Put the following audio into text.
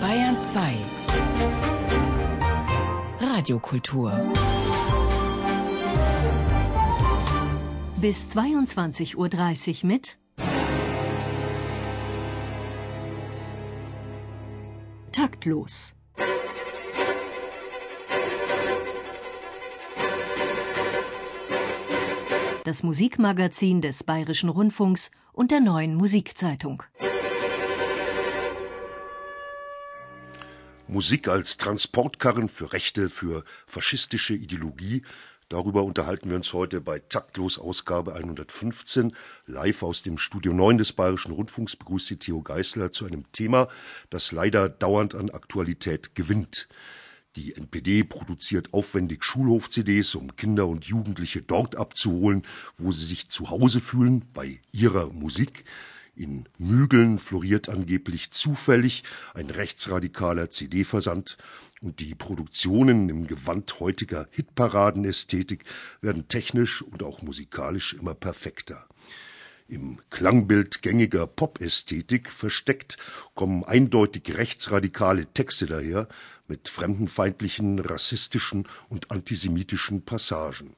Bayern 2 Radiokultur Bis 22.30 Uhr mit Taktlos. Das Musikmagazin des Bayerischen Rundfunks und der neuen Musikzeitung. Musik als Transportkarren für Rechte, für faschistische Ideologie. Darüber unterhalten wir uns heute bei Taktlos Ausgabe 115. Live aus dem Studio 9 des Bayerischen Rundfunks begrüßt die Theo Geißler zu einem Thema, das leider dauernd an Aktualität gewinnt. Die NPD produziert aufwendig Schulhof-CDs, um Kinder und Jugendliche dort abzuholen, wo sie sich zu Hause fühlen, bei ihrer Musik. In Mügeln floriert angeblich zufällig ein rechtsradikaler CD-Versand und die Produktionen im Gewand heutiger Hitparadenästhetik werden technisch und auch musikalisch immer perfekter. Im Klangbild gängiger Pop-Ästhetik versteckt kommen eindeutig rechtsradikale Texte daher mit fremdenfeindlichen, rassistischen und antisemitischen Passagen.